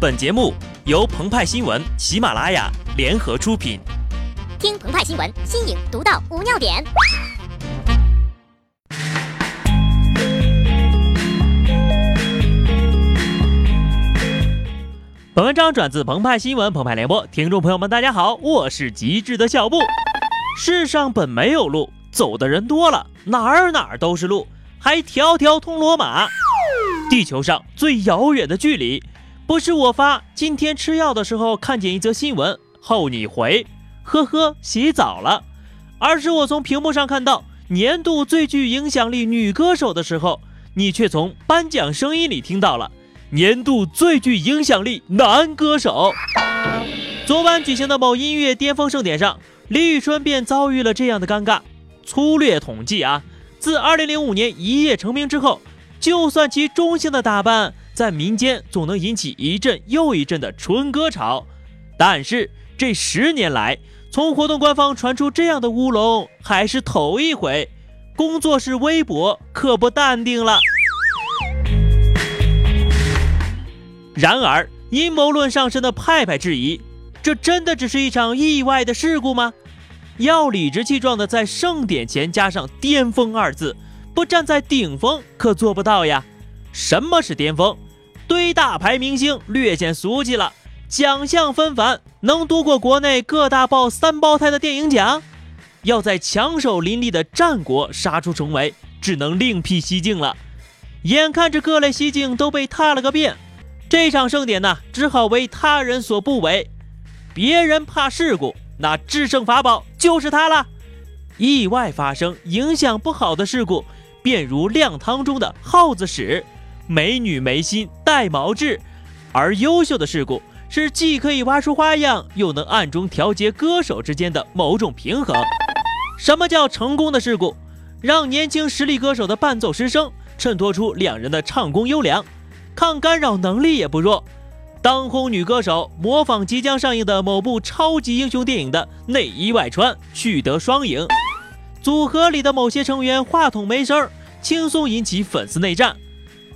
本节目由澎湃新闻、喜马拉雅联合出品。听澎湃新闻，新颖独到，无尿点。本文章转自澎湃新闻、澎湃联播，听众朋友们，大家好，我是极致的小布。世上本没有路，走的人多了，哪儿哪儿都是路，还条条通罗马。地球上最遥远的距离。不是我发，今天吃药的时候看见一则新闻后你回，呵呵，洗澡了。而是我从屏幕上看到年度最具影响力女歌手的时候，你却从颁奖声音里听到了年度最具影响力男歌手。昨晚举行的某音乐巅峰盛典上，李宇春便遭遇了这样的尴尬。粗略统计啊，自2005年一夜成名之后，就算其中性的打扮。在民间总能引起一阵又一阵的春歌潮，但是这十年来，从活动官方传出这样的乌龙还是头一回。工作室微博可不淡定了。然而，阴谋论上身的派派质疑：这真的只是一场意外的事故吗？要理直气壮的在盛典前加上“巅峰”二字，不站在顶峰可做不到呀。什么是巅峰？堆大牌明星略显俗气了，奖项纷繁，能夺过国内各大报三胞胎的电影奖？要在强手林立的战国杀出重围，只能另辟蹊径了。眼看着各类蹊径都被踏了个遍，这场盛典呢，只好为他人所不为。别人怕事故，那制胜法宝就是它了。意外发生，影响不好的事故，便如靓汤中的耗子屎。美女眉心带毛痣，而优秀的事故是既可以挖出花样，又能暗中调节歌手之间的某种平衡。什么叫成功的事故？让年轻实力歌手的伴奏失声，衬托出两人的唱功优良，抗干扰能力也不弱。当红女歌手模仿即将上映的某部超级英雄电影的内衣外穿，取得双赢。组合里的某些成员话筒没声儿，轻松引起粉丝内战。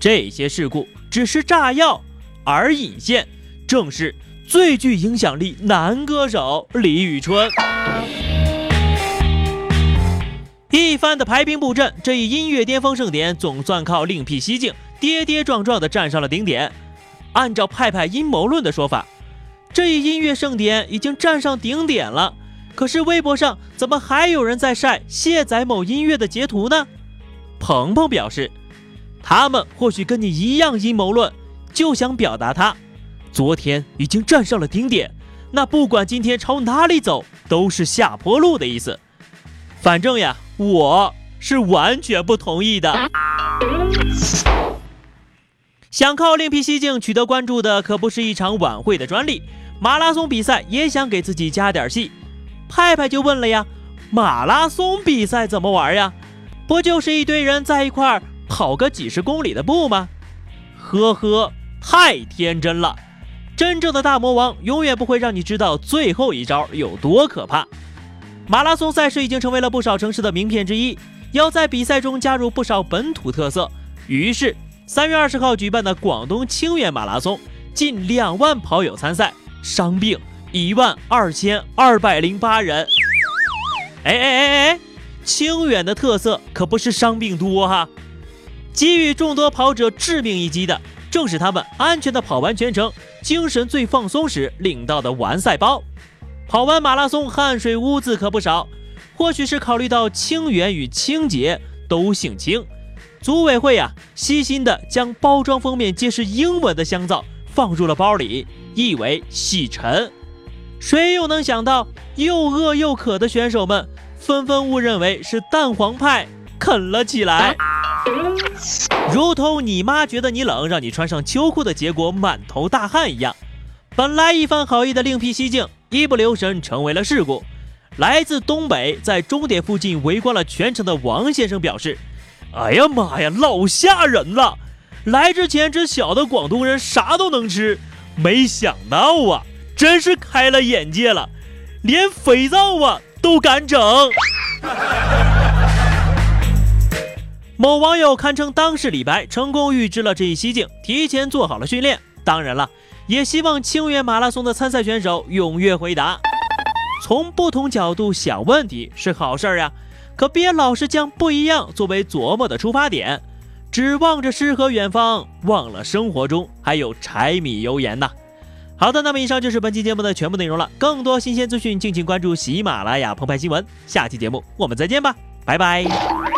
这些事故只是炸药，而引线正是最具影响力男歌手李宇春。一番的排兵布阵，这一音乐巅峰盛典总算靠另辟蹊径，跌跌撞撞地站上了顶点。按照派派阴谋论的说法，这一音乐盛典已经站上顶点了。可是微博上怎么还有人在晒卸载某音乐的截图呢？鹏鹏表示。他们或许跟你一样阴谋论，就想表达他昨天已经站上了顶点，那不管今天朝哪里走都是下坡路的意思。反正呀，我是完全不同意的。想靠另辟蹊径取得关注的可不是一场晚会的专利，马拉松比赛也想给自己加点戏。派派就问了呀，马拉松比赛怎么玩呀？不就是一堆人在一块儿？跑个几十公里的步吗？呵呵，太天真了。真正的大魔王永远不会让你知道最后一招有多可怕。马拉松赛事已经成为了不少城市的名片之一，要在比赛中加入不少本土特色。于是，三月二十号举办的广东清远马拉松，近两万跑友参赛，伤病一万二千二百零八人。哎哎哎哎，清远的特色可不是伤病多哈。给予众多跑者致命一击的，正是他们安全的跑完全程、精神最放松时领到的完赛包。跑完马拉松，汗水污渍可不少。或许是考虑到清远与清洁都姓清，组委会呀，细心的将包装封面皆是英文的香皂放入了包里，意为洗尘。谁又能想到，又饿又渴的选手们纷纷误认为是蛋黄派，啃了起来。如同你妈觉得你冷，让你穿上秋裤的结果满头大汗一样。本来一番好意的另辟蹊径，一不留神成为了事故。来自东北，在终点附近围观了全程的王先生表示：“哎呀妈呀，老吓人了！来之前只晓得广东人啥都能吃，没想到啊，真是开了眼界了，连肥皂啊都敢整。”某网友堪称当世李白，成功预知了这一蹊径，提前做好了训练。当然了，也希望清远马拉松的参赛选手踊跃回答。从不同角度想问题是好事儿呀，可别老是将不一样作为琢磨的出发点，只望着诗和远方，忘了生活中还有柴米油盐呐。好的，那么以上就是本期节目的全部内容了。更多新鲜资讯，敬请关注喜马拉雅澎湃新闻。下期节目我们再见吧，拜拜。